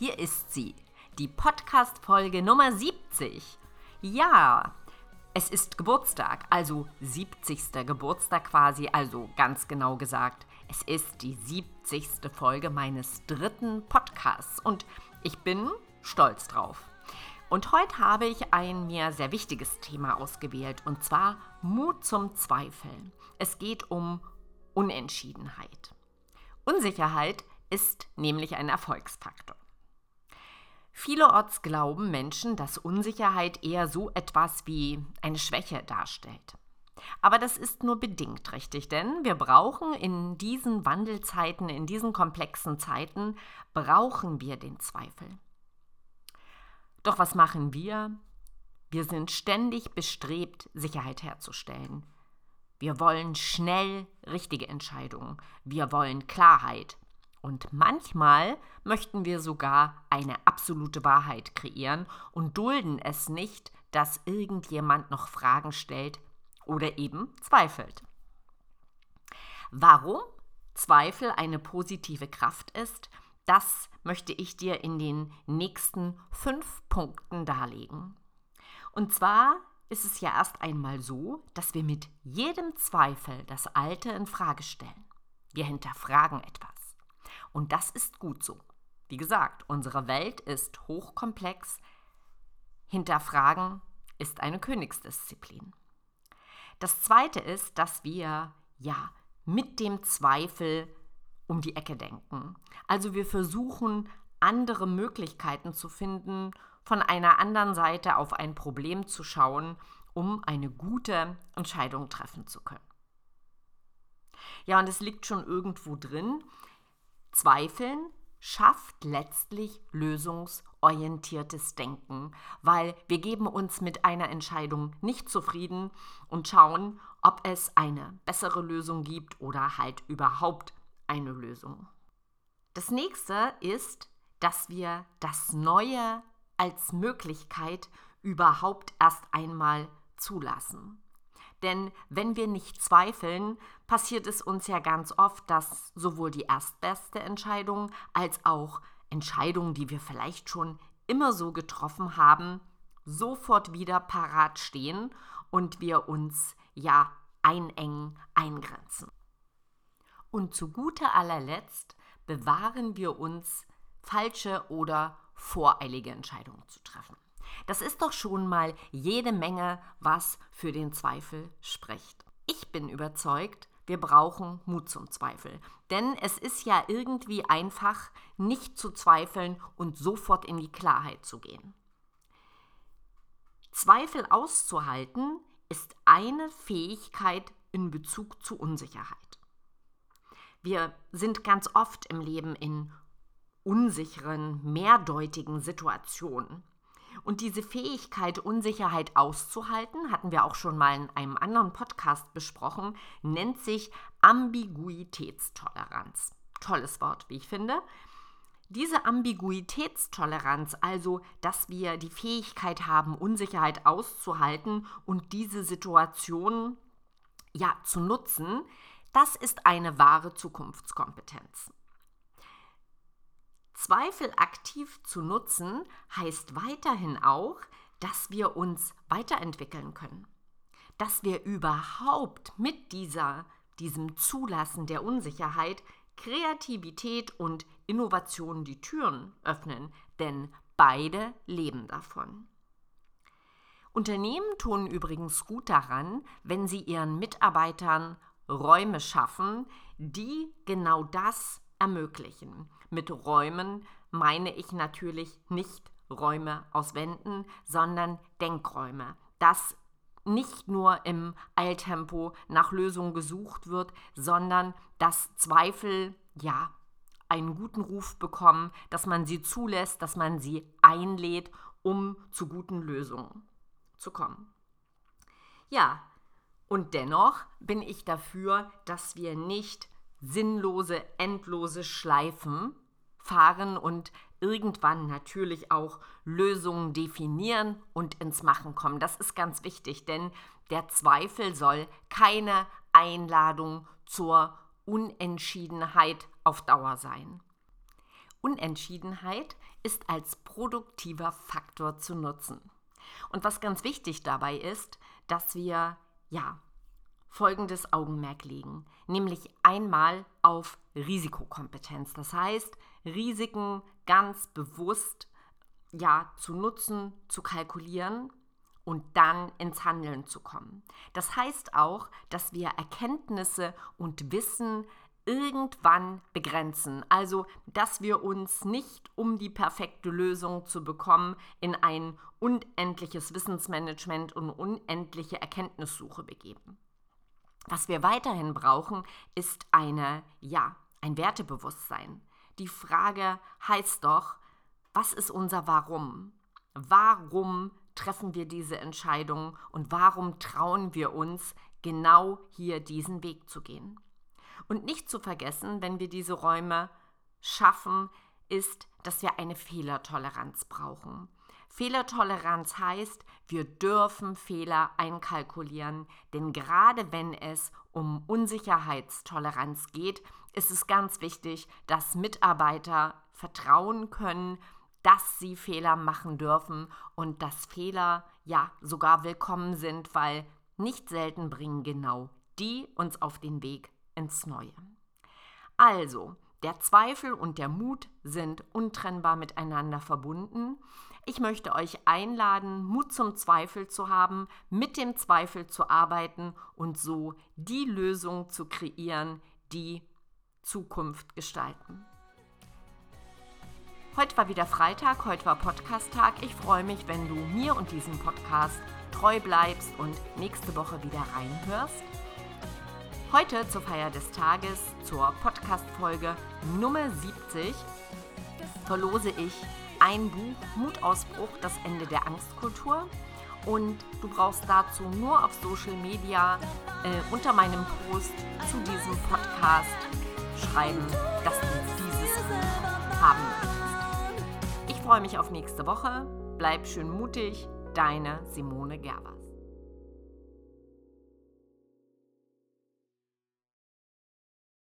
Hier ist sie, die Podcast-Folge Nummer 70. Ja, es ist Geburtstag, also 70. Geburtstag quasi, also ganz genau gesagt, es ist die 70. Folge meines dritten Podcasts und ich bin stolz drauf. Und heute habe ich ein mir sehr wichtiges Thema ausgewählt, und zwar Mut zum Zweifeln. Es geht um Unentschiedenheit. Unsicherheit ist nämlich ein Erfolgsfaktor. Vielerorts glauben Menschen, dass Unsicherheit eher so etwas wie eine Schwäche darstellt. Aber das ist nur bedingt richtig, denn wir brauchen in diesen Wandelzeiten, in diesen komplexen Zeiten, brauchen wir den Zweifel. Doch was machen wir? Wir sind ständig bestrebt, Sicherheit herzustellen. Wir wollen schnell richtige Entscheidungen. Wir wollen Klarheit. Und manchmal möchten wir sogar eine absolute Wahrheit kreieren und dulden es nicht, dass irgendjemand noch Fragen stellt oder eben zweifelt. Warum Zweifel eine positive Kraft ist, das möchte ich dir in den nächsten fünf Punkten darlegen. Und zwar ist es ja erst einmal so, dass wir mit jedem Zweifel das Alte in Frage stellen. Wir hinterfragen etwas. Und das ist gut so. Wie gesagt, unsere Welt ist hochkomplex. Hinterfragen ist eine Königsdisziplin. Das Zweite ist, dass wir ja mit dem Zweifel um die Ecke denken. Also wir versuchen, andere Möglichkeiten zu finden, von einer anderen Seite auf ein Problem zu schauen, um eine gute Entscheidung treffen zu können. Ja, und es liegt schon irgendwo drin, Zweifeln schafft letztlich lösungsorientiertes Denken, weil wir geben uns mit einer Entscheidung nicht zufrieden und schauen, ob es eine bessere Lösung gibt oder halt überhaupt eine Lösung. Das nächste ist, dass wir das Neue als Möglichkeit überhaupt erst einmal zulassen. Denn wenn wir nicht zweifeln, passiert es uns ja ganz oft, dass sowohl die erstbeste Entscheidung als auch Entscheidungen, die wir vielleicht schon immer so getroffen haben, sofort wieder parat stehen und wir uns ja einengen, eingrenzen. Und zu guter allerletzt bewahren wir uns, falsche oder voreilige Entscheidungen zu treffen. Das ist doch schon mal jede Menge, was für den Zweifel spricht. Ich bin überzeugt, wir brauchen Mut zum Zweifel. Denn es ist ja irgendwie einfach, nicht zu zweifeln und sofort in die Klarheit zu gehen. Zweifel auszuhalten ist eine Fähigkeit in Bezug zu Unsicherheit. Wir sind ganz oft im Leben in unsicheren, mehrdeutigen Situationen. Und diese Fähigkeit, Unsicherheit auszuhalten, hatten wir auch schon mal in einem anderen Podcast besprochen, nennt sich Ambiguitätstoleranz. Tolles Wort, wie ich finde. Diese Ambiguitätstoleranz, also dass wir die Fähigkeit haben, Unsicherheit auszuhalten und diese Situation ja zu nutzen, das ist eine wahre Zukunftskompetenz. Zweifel aktiv zu nutzen heißt weiterhin auch, dass wir uns weiterentwickeln können. Dass wir überhaupt mit dieser, diesem Zulassen der Unsicherheit Kreativität und Innovation die Türen öffnen, denn beide leben davon. Unternehmen tun übrigens gut daran, wenn sie ihren Mitarbeitern Räume schaffen, die genau das ermöglichen. Mit Räumen meine ich natürlich nicht Räume aus Wänden, sondern Denkräume. Dass nicht nur im Eiltempo nach Lösungen gesucht wird, sondern dass Zweifel ja einen guten Ruf bekommen, dass man sie zulässt, dass man sie einlädt, um zu guten Lösungen zu kommen. Ja, und dennoch bin ich dafür, dass wir nicht sinnlose, endlose Schleifen fahren und irgendwann natürlich auch Lösungen definieren und ins Machen kommen. Das ist ganz wichtig, denn der Zweifel soll keine Einladung zur Unentschiedenheit auf Dauer sein. Unentschiedenheit ist als produktiver Faktor zu nutzen. Und was ganz wichtig dabei ist, dass wir ja folgendes Augenmerk legen, nämlich einmal auf Risikokompetenz. Das heißt, Risiken ganz bewusst ja zu nutzen, zu kalkulieren und dann ins Handeln zu kommen. Das heißt auch, dass wir Erkenntnisse und Wissen irgendwann begrenzen. Also, dass wir uns nicht, um die perfekte Lösung zu bekommen, in ein unendliches Wissensmanagement und unendliche Erkenntnissuche begeben. Was wir weiterhin brauchen, ist eine, ja, ein Wertebewusstsein. Die Frage heißt doch, was ist unser Warum? Warum treffen wir diese Entscheidung und warum trauen wir uns, genau hier diesen Weg zu gehen? Und nicht zu vergessen, wenn wir diese Räume schaffen, ist, dass wir eine Fehlertoleranz brauchen. Fehlertoleranz heißt, wir dürfen Fehler einkalkulieren, denn gerade wenn es um Unsicherheitstoleranz geht, ist es ganz wichtig, dass Mitarbeiter vertrauen können, dass sie Fehler machen dürfen und dass Fehler ja sogar willkommen sind, weil nicht selten bringen genau die uns auf den Weg ins Neue. Also, der Zweifel und der Mut sind untrennbar miteinander verbunden. Ich möchte euch einladen, Mut zum Zweifel zu haben, mit dem Zweifel zu arbeiten und so die Lösung zu kreieren, die Zukunft gestalten. Heute war wieder Freitag, heute war Podcast-Tag. Ich freue mich, wenn du mir und diesem Podcast treu bleibst und nächste Woche wieder reinhörst. Heute zur Feier des Tages, zur Podcast-Folge Nummer 70, verlose ich ein Buch Mutausbruch, das Ende der Angstkultur. Und du brauchst dazu nur auf Social Media äh, unter meinem Post zu diesem Podcast schreiben, dass du dieses Buch haben möchtest. Ich freue mich auf nächste Woche. Bleib schön mutig, deine Simone Gervers.